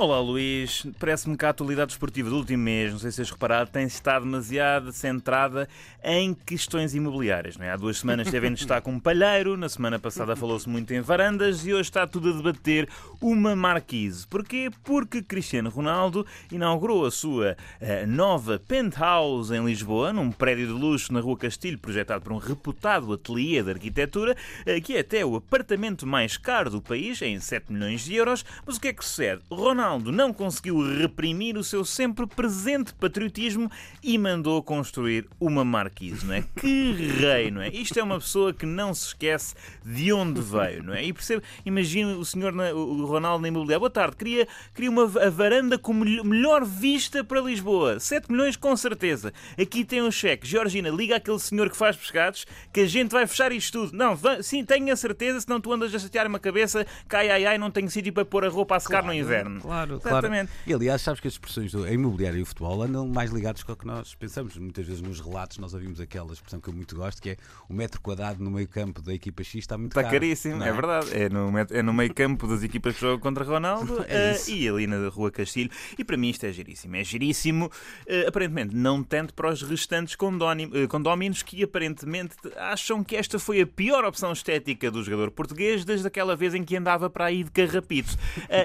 Olá Luís, parece-me que a atualidade desportiva do último mês, não sei se tens reparado, tem estado demasiado centrada em questões imobiliárias. Não é? Há duas semanas esteve em destaque um palheiro, na semana passada falou-se muito em varandas e hoje está tudo a debater uma marquise. Porquê? Porque Cristiano Ronaldo inaugurou a sua uh, nova penthouse em Lisboa, num prédio de luxo na Rua Castilho, projetado por um reputado ateliê de arquitetura, uh, que é até o apartamento mais caro do país, em 7 milhões de euros. Mas o que é que sucede? Ronaldo Ronaldo não conseguiu reprimir o seu sempre presente patriotismo e mandou construir uma marquise, não é? Que rei, não é? Isto é uma pessoa que não se esquece de onde veio, não é? E percebe, imagina o senhor, o Ronaldo na imobiliária, boa tarde, queria, queria uma a varanda com melhor vista para Lisboa, 7 milhões com certeza. Aqui tem um cheque. Georgina, liga àquele senhor que faz pescados que a gente vai fechar isto tudo. Não, sim, tenho a certeza, senão tu andas a chatear uma cabeça, cai ai ai, não tenho sítio para pôr a roupa a secar claro, no inverno. Claro. Claro, Exatamente. claro. E aliás, sabes que as expressões do imobiliário e o futebol andam mais ligados com o que nós pensamos. Muitas vezes nos relatos nós ouvimos aquela expressão que eu muito gosto, que é o metro quadrado no meio campo da equipa X está muito está caro. Está caríssimo, é? é? verdade. É no, é no meio campo das equipas que jogam contra Ronaldo é uh, e ali na Rua Castilho. E para mim isto é giríssimo. É giríssimo, uh, aparentemente, não tanto para os restantes uh, condóminos que aparentemente acham que esta foi a pior opção estética do jogador português desde aquela vez em que andava para aí de carrapito.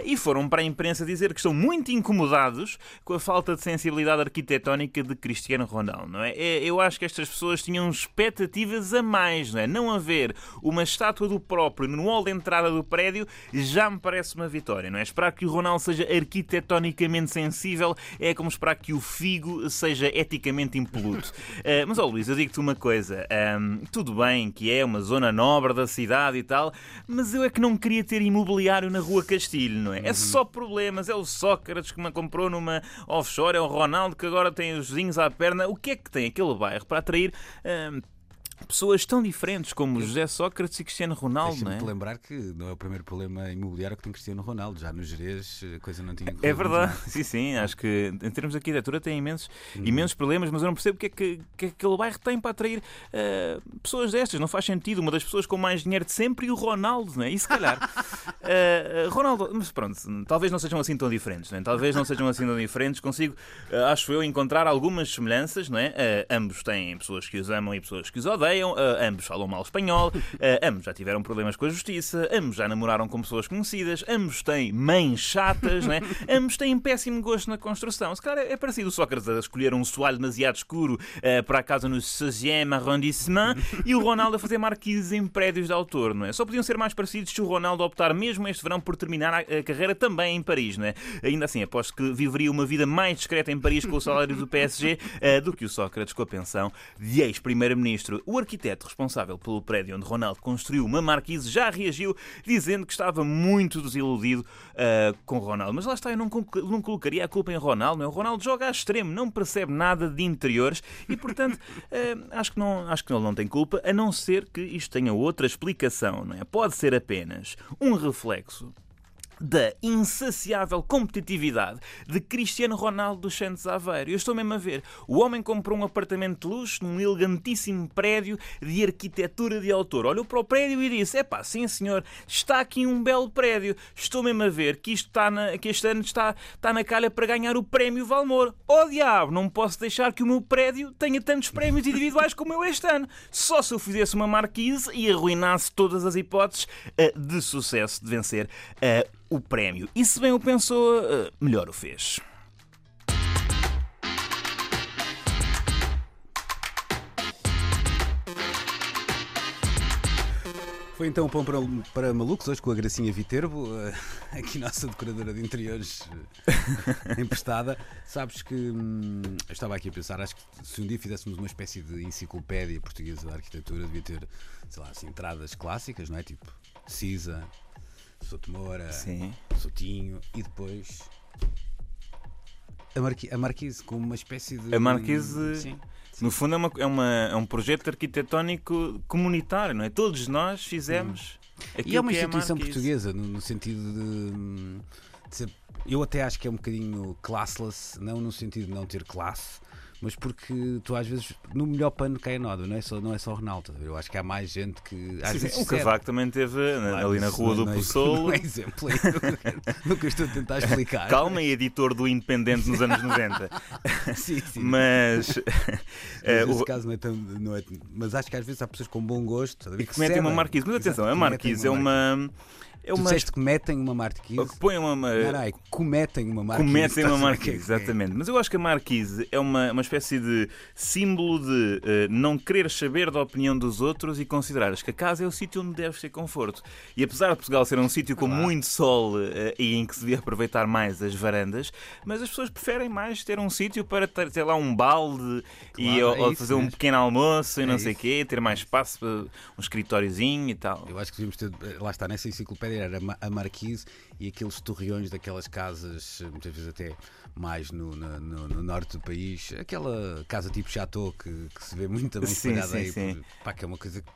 e foram para a imprensa dizer que estão muito incomodados com a falta de sensibilidade arquitetónica de Cristiano Ronaldo, não é? é? Eu acho que estas pessoas tinham expectativas a mais, não é? Não haver uma estátua do próprio no hall de entrada do prédio já me parece uma vitória, não é? Esperar que o Ronaldo seja arquitetonicamente sensível é como esperar que o Figo seja eticamente impoluto. Uh, mas, ó oh, Luís, eu digo-te uma coisa. Um, tudo bem que é uma zona nobre da cidade e tal, mas eu é que não queria ter imobiliário na Rua Castilho, não é? É só problemas, é o Sócrates que me comprou numa offshore, é o Ronaldo que agora tem os vizinhos à perna. O que é que tem aquele bairro para atrair? Hum, pessoas tão diferentes como José Sócrates e Cristiano Ronaldo, não é? lembrar que não é o primeiro problema imobiliário que tem Cristiano Ronaldo. Já nos Jerez a coisa não tinha É verdade, sim, sim. Acho que em termos de arquitetura tem imensos, hum. imensos problemas, mas eu não percebo o que é que, que aquele bairro tem para atrair uh, pessoas destas. Não faz sentido. Uma das pessoas com mais dinheiro de sempre e o Ronaldo, não é? E se calhar. Uh, Ronaldo, mas pronto, talvez não sejam assim tão diferentes, não é? Talvez não sejam assim tão diferentes. Consigo, uh, acho eu, encontrar algumas semelhanças, não é? ambos têm pessoas que os amam e pessoas que os odeiam uh, ambos falam mal espanhol, uh, ambos já tiveram problemas com a justiça, ambos já namoraram com pessoas conhecidas, ambos têm mães chatas, né? ambos têm péssimo gosto na construção. Se calhar é parecido o Sócrates a escolher um soalho demasiado escuro uh, para a casa no 6 arrondissement e o Ronaldo a fazer marquises em prédios de autor, não é? Só podiam ser mais parecidos se o Ronaldo optar mesmo este verão por terminar a, carreira também em Paris, não é? Ainda assim, aposto que viveria uma vida mais discreta em Paris com o salário do PSG uh, do que o Sócrates com a pensão de ex-primeiro-ministro. O arquiteto responsável pelo prédio onde Ronaldo construiu uma marquise já reagiu dizendo que estava muito desiludido uh, com Ronaldo. Mas lá está, eu não, não colocaria a culpa em Ronaldo. Não é? O Ronaldo joga a extremo, não percebe nada de interiores e, portanto, uh, acho, que não, acho que ele não tem culpa, a não ser que isto tenha outra explicação. Não é? Pode ser apenas um reflexo reflexo da insaciável competitividade de Cristiano Ronaldo dos Santos Aveiro. Eu estou mesmo a ver. O homem comprou um apartamento de luxo num elegantíssimo prédio de arquitetura de autor. Olhou para o prédio e disse: Epá, sim senhor, está aqui um belo prédio. Estou mesmo a ver que, isto está na, que este ano está, está na calha para ganhar o prémio Valmor. Oh diabo, não posso deixar que o meu prédio tenha tantos prémios individuais como eu este ano. Só se eu fizesse uma marquise e arruinasse todas as hipóteses uh, de sucesso de vencer uh, o prémio. E se bem o pensou, eh, melhor o fez. Foi então pão para, para malucos, hoje com a Gracinha Viterbo, eh, aqui nossa decoradora de interiores eh, emprestada. Sabes que hum, eu estava aqui a pensar, acho que se um dia fizéssemos uma espécie de enciclopédia portuguesa da arquitetura, devia ter, sei lá, assim, entradas clássicas, não é? Tipo Cisa, Souto Moura, Sim. Soutinho e depois a, Marqui a Marquise como uma espécie de. A Marquise. Sim. No fundo, é, uma, é, uma, é um projeto arquitetónico comunitário, não é? Todos nós fizemos. Hum. E é uma instituição é portuguesa, no, no sentido de, de ser, Eu até acho que é um bocadinho classless, não no sentido de não ter classe, mas porque tu às vezes no melhor pano cai a nódoa, não é só, não é só o Ronaldo. Eu acho que há mais gente que. Às Sim, vezes O Cavaco também teve né, Claro, ali na Rua não do é- Poçolo. Não é exemplo. Nunca- estou a tentar explicar. Calma, editor do Independente nos anos 90. Sim, sim. Mas. eh, Mas nesse o- caso não é tão. Não é, mas acho que às vezes há pessoas com bom gosto e que metem uma marquise. Mas atenção, a marquise é uma. É Tu uma. disseste que metem uma marquise. ou que põe uma. não, é cometem uma marquise. Cometem uma marquise, é exatamente. Mas eu acho que a marquise é uma, uma espécie de símbolo de eh, não querer saber da opinião dos outros e considerares que a casa é o sítio onde deves ter conforto. E apesar de Portugal ser um sítio com Claro. muito sol eh, e em que se devia aproveitar mais as varandas, mas as pessoas preferem mais ter um sítio para ter, ter lá um balde e, Claro, ou, é ou isso fazer um mesmo. pequeno almoço e É não sei o quê, ter mais espaço, para um escritóriozinho e tal. Eu acho que devíamos ter, lá está, nessa enciclopédia era a Marquise e aqueles torreões daquelas casas, muitas vezes até mais no, no- no norte do país, aquela casa tipo chateau que, que se vê muito também espalhada aí, sim. por- pá, que é uma coisa que,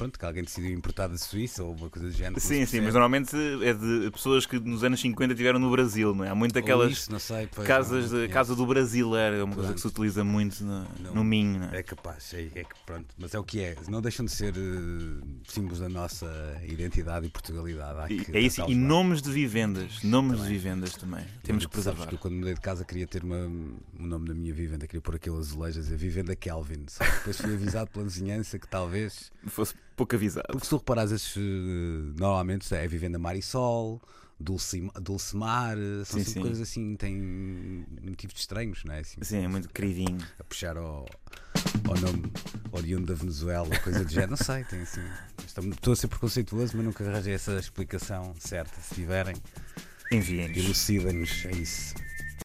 pronto, que alguém decidiu importar da Suíça ou uma coisa do género. Sim, sim, mas normalmente é de pessoas que nos anos 50 tiveram no Brasil, não é? Há muito aquelas. isso, não sei, pois, Casas não- de, conheço. casa do brasileiro é uma coisa que se utiliza muito no, Não. no Minho. é? É capaz, é, é que pronto, mas é o que é. Não deixam de ser eh, símbolos da nossa identidade e Portugalidade. E, é isso, e nomes de vivendas. Nomes Também. de vivendas também. Temos que preservar. que eu, quando mudei de casa queria ter uma, o nome da minha vivenda, queria pôr aquele azulejo a dizer Vivenda Kelvin. Só depois fui avisado pela vizinhança que talvez. Fosse pouco avisado. Porque se tu reparares, esses, eh, normalmente é Vivenda Marisol, Dulce, Dulcemar, eh, são Sim, sim. coisas assim, têm motivos estranhos, não é? Assim, Sim, é muito queridinho. a puxar ao, ao nome oriundo da Venezuela, coisa do género. Não sei, tem assim. Estou a ser preconceituoso, mas nunca arranjei essa explicação certa. Se tiverem, Enviem-nos. elucidem-nos. É isso.